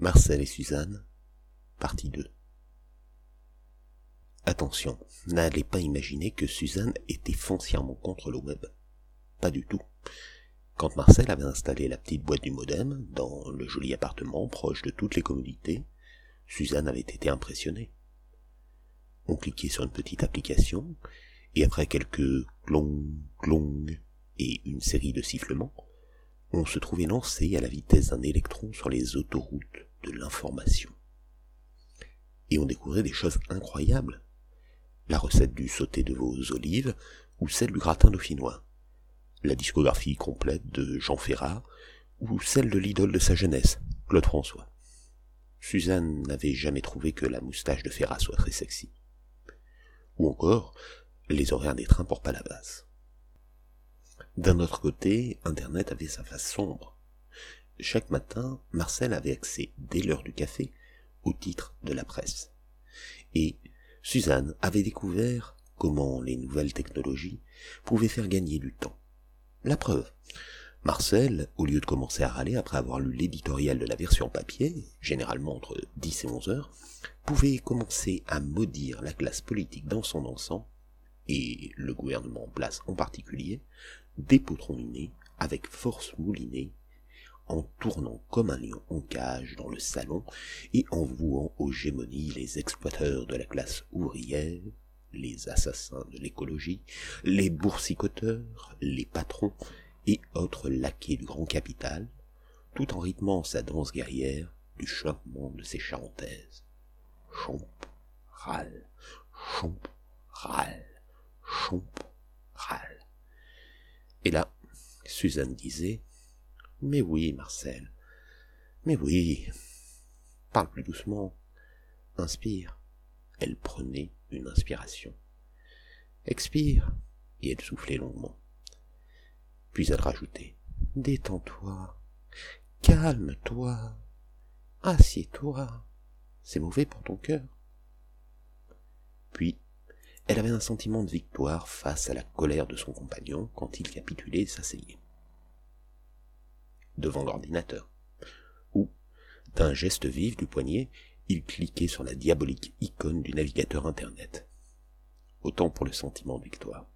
Marcel et Suzanne, partie 2. Attention, n'allez pas imaginer que Suzanne était foncièrement contre le web. Pas du tout. Quand Marcel avait installé la petite boîte du modem dans le joli appartement proche de toutes les commodités, Suzanne avait été impressionnée. On cliquait sur une petite application, et après quelques clong, clong et une série de sifflements, on se trouvait lancé à la vitesse d'un électron sur les autoroutes de l'information. Et on découvrait des choses incroyables. La recette du sauté de vos olives ou celle du gratin dauphinois. La discographie complète de Jean Ferrat ou celle de l'idole de sa jeunesse, Claude François. Suzanne n'avait jamais trouvé que la moustache de Ferrat soit très sexy. Ou encore, les horaires des trains pour Palavas. D'un autre côté, Internet avait sa face sombre. Chaque matin, Marcel avait accès, dès l'heure du café, au titre de la presse. Et Suzanne avait découvert comment les nouvelles technologies pouvaient faire gagner du temps. La preuve. Marcel, au lieu de commencer à râler après avoir lu l'éditorial de la version papier, généralement entre 10 et 11 heures, pouvait commencer à maudire la classe politique dans son ensemble, et le gouvernement en place en particulier, dépotroniner avec force moulinée en tournant comme un lion en cage dans le salon et en vouant aux gémonies les exploiteurs de la classe ouvrière, les assassins de l'écologie, les boursicoteurs, les patrons et autres laquais du grand capital, tout en rythmant sa danse guerrière du chuintement de ses charentaises. Chomp, râle, chomp, râle, chomp, râle. Et là, Suzanne disait, mais oui, Marcel. Mais oui. Parle plus doucement. Inspire. Elle prenait une inspiration. Expire. Et elle soufflait longuement. Puis elle rajoutait. Détends-toi. Calme-toi. Assieds-toi. C'est mauvais pour ton cœur. Puis, elle avait un sentiment de victoire face à la colère de son compagnon quand il capitulait et s'asseyait devant l'ordinateur. Ou, d'un geste vif du poignet, il cliquait sur la diabolique icône du navigateur Internet. Autant pour le sentiment de victoire.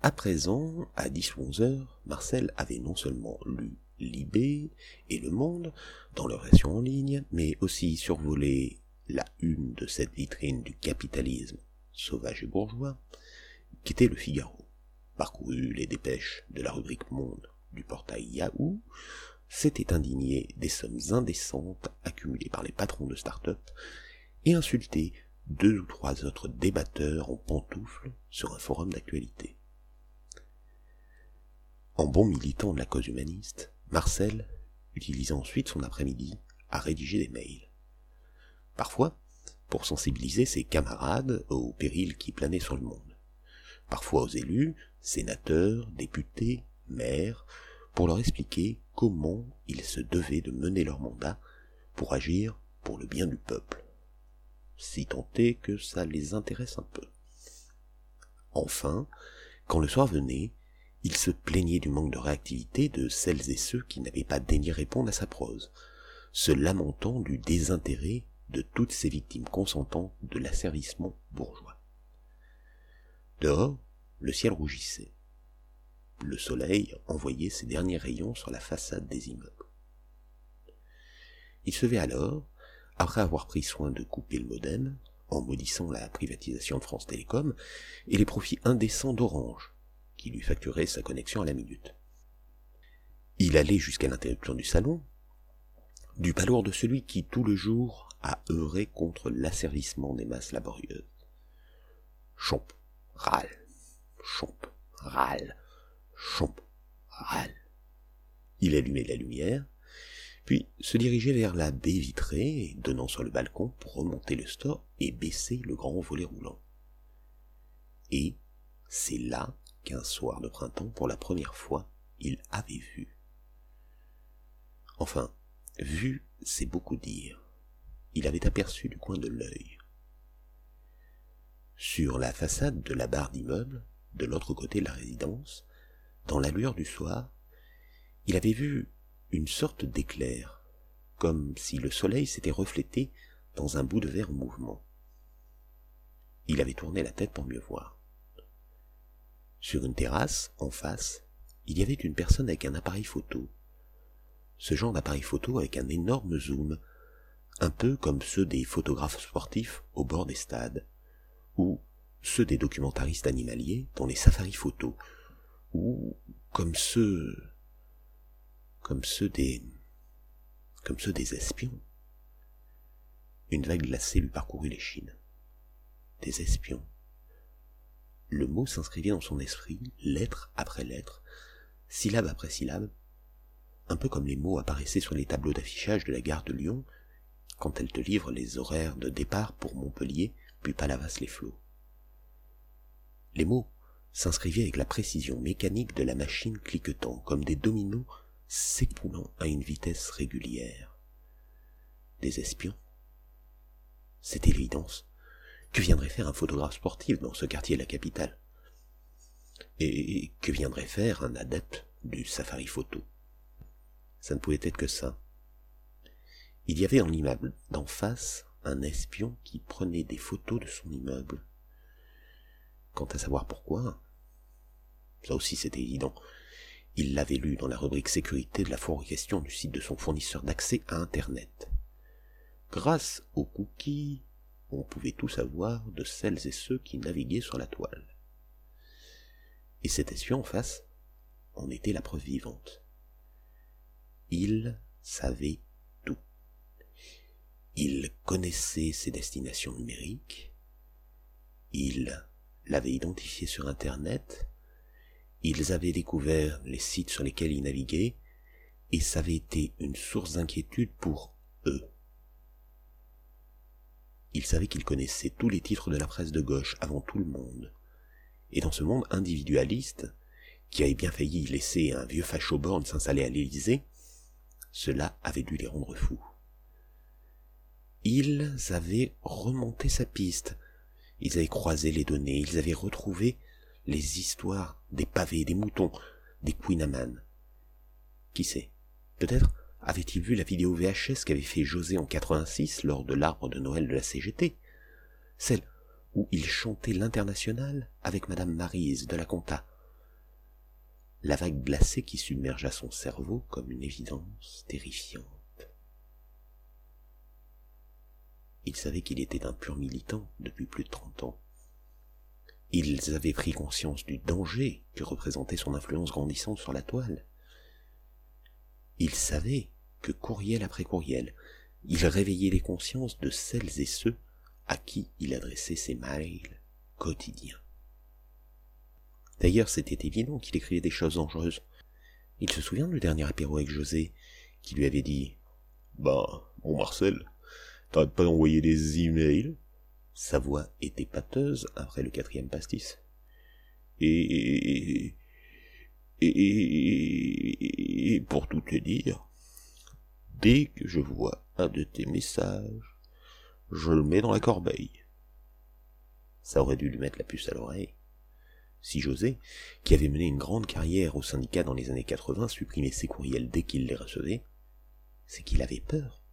À présent, à 10 ou 11 heures, Marcel avait non seulement lu Libé et Le Monde dans leur version en ligne, mais aussi survolé la une de cette vitrine du capitalisme sauvage et bourgeois, qui était le Figaro parcouru les dépêches de la rubrique Monde du portail Yahoo, s'était indigné des sommes indécentes accumulées par les patrons de start-up et insulté deux ou trois autres débatteurs en pantoufles sur un forum d'actualité. En bon militant de la cause humaniste, Marcel utilisa ensuite son après-midi à rédiger des mails. Parfois, pour sensibiliser ses camarades aux périls qui planaient sur le monde. Parfois aux élus sénateurs, députés, maires, pour leur expliquer comment ils se devaient de mener leur mandat pour agir pour le bien du peuple, si tant est que ça les intéresse un peu. Enfin, quand le soir venait, il se plaignait du manque de réactivité de celles et ceux qui n'avaient pas daigné répondre à sa prose, se lamentant du désintérêt de toutes ces victimes consentantes de l'asservissement bourgeois. Dehors, le ciel rougissait. Le soleil envoyait ses derniers rayons sur la façade des immeubles. Il se vit alors, après avoir pris soin de couper le modem, en maudissant la privatisation de France Télécom et les profits indécents d'Orange, qui lui facturait sa connexion à la minute. Il allait jusqu'à l'interruption du salon, du palourd de celui qui tout le jour a œuvré contre l'asservissement des masses laborieuses. Chomp, râle, chomp, râle, chomp, râle. Il allumait la lumière, puis se dirigeait vers la baie vitrée, donnant sur le balcon pour remonter le store et baisser le grand volet roulant. Et c'est là qu'un soir de printemps, pour la première fois, il avait vu. Enfin, vu, c'est beaucoup dire. Il avait aperçu du coin de l'œil. Sur la façade de la barre d'immeuble, de l'autre côté de la résidence, dans la lueur du soir, il avait vu une sorte d'éclair, comme si le soleil s'était reflété dans un bout de verre en mouvement. Il avait tourné la tête pour mieux voir. Sur une terrasse, en face, il y avait une personne avec un appareil photo. Ce genre d'appareil photo avec un énorme zoom, un peu comme ceux des photographes sportifs au bord des stades, ou ceux des documentaristes animaliers dans les safaris photos, ou comme ceux comme ceux des comme ceux des espions. Une vague glacée lui parcourut les chines. Des espions. Le mot s'inscrivait dans son esprit, lettre après lettre, syllabe après syllabe, un peu comme les mots apparaissaient sur les tableaux d'affichage de la gare de Lyon quand elle te livre les horaires de départ pour Montpellier, puis Palavas-les-Flots. Les mots s'inscrivaient avec la précision mécanique de la machine cliquetant, comme des dominos s'écoulant à une vitesse régulière. Des espions? C'était l'évidence. Que viendrait faire un photographe sportif dans ce quartier de la capitale Et que viendrait faire un adepte du safari photo? Ça ne pouvait être que ça. Il y avait en l'immeuble d'en face un espion qui prenait des photos de son immeuble. Quant à savoir pourquoi, ça aussi c'était évident. Il l'avait lu dans la rubrique sécurité de la question du site de son fournisseur d'accès à Internet. Grâce aux cookies, on pouvait tout savoir de celles et ceux qui naviguaient sur la toile. Et cet espion en face en était la preuve vivante. Il savait tout. Il connaissait ses destinations numériques, il l'avait identifié sur Internet, ils avaient découvert les sites sur lesquels ils naviguaient, et ça avait été une source d'inquiétude pour eux. Ils savaient qu'ils connaissaient tous les titres de la presse de gauche avant tout le monde. Et dans ce monde individualiste, qui avait bien failli laisser un vieux facho borne s'installer à l'Élysée, cela avait dû les rendre fous. Ils avaient remonté sa piste, ils avaient croisé les données, ils avaient retrouvé les histoires des pavés, des moutons, des Queen Qui sait? Peut-être avait-il vu la vidéo VHS qu'avait fait José en 86 lors de l'arbre de Noël de la CGT Celle où il chantait l'international avec Madame Marise de la Comta. La vague glacée qui submergea son cerveau comme une évidence terrifiante. Il savait qu'il était un pur militant depuis plus de trente ans. Ils avaient pris conscience du danger que représentait son influence grandissante sur la toile. Ils savaient que courriel après courriel, il réveillait les consciences de celles et ceux à qui il adressait ses mails quotidiens. D'ailleurs, c'était évident qu'il écrivait des choses dangereuses. Il se souvient du dernier apéro avec José, qui lui avait dit Bah, bon Marcel, t'arrêtes pas d'envoyer des emails sa voix était pâteuse après le quatrième pastis. Et, et, et pour tout te dire, dès que je vois un de tes messages, je le mets dans la corbeille. Ça aurait dû lui mettre la puce à l'oreille. Si José, qui avait mené une grande carrière au syndicat dans les années 80, supprimait ses courriels dès qu'il les recevait, c'est qu'il avait peur.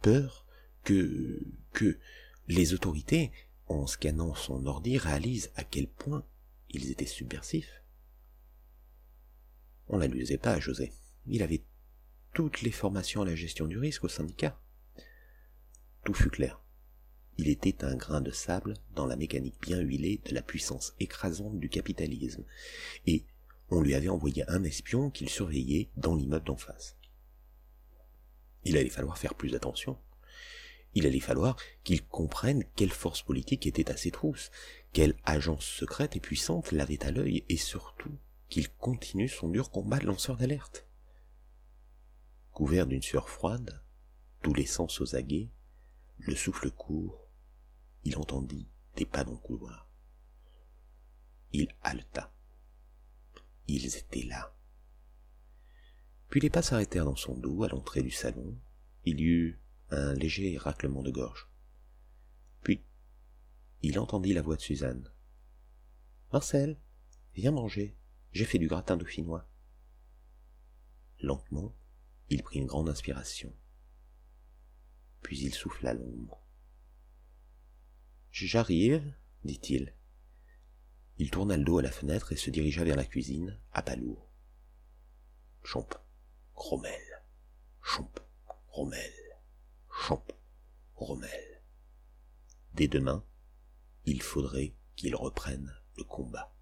Peur que, que, les autorités, en scannant son ordi, réalisent à quel point ils étaient subversifs. On la faisait pas à José. Il avait toutes les formations à la gestion du risque au syndicat. Tout fut clair. Il était un grain de sable dans la mécanique bien huilée de la puissance écrasante du capitalisme, et on lui avait envoyé un espion qu'il surveillait dans l'immeuble d'en face. Il allait falloir faire plus attention il allait falloir qu'il comprenne quelle force politique était à ses trousses, quelle agence secrète et puissante l'avait à l'œil, et surtout qu'il continue son dur combat de lanceur d'alerte. Couvert d'une sueur froide, tous les sens aux aguets, le souffle court, il entendit des pas dans le couloir. Il haleta. Ils étaient là. Puis les pas s'arrêtèrent dans son dos à l'entrée du salon. Il y eut un léger raclement de gorge. Puis, il entendit la voix de Suzanne. Marcel, viens manger, j'ai fait du gratin dauphinois. Lentement, Il prit une grande inspiration. Puis il souffla l'ombre. J'arrive, dit-il. Il tourna le dos à la fenêtre et se dirigea vers la cuisine, à pas lourd. Chomp, Rommel, chomp, Rommel, chomp, Rommel. Dès demain, il faudrait qu'il reprenne le combat.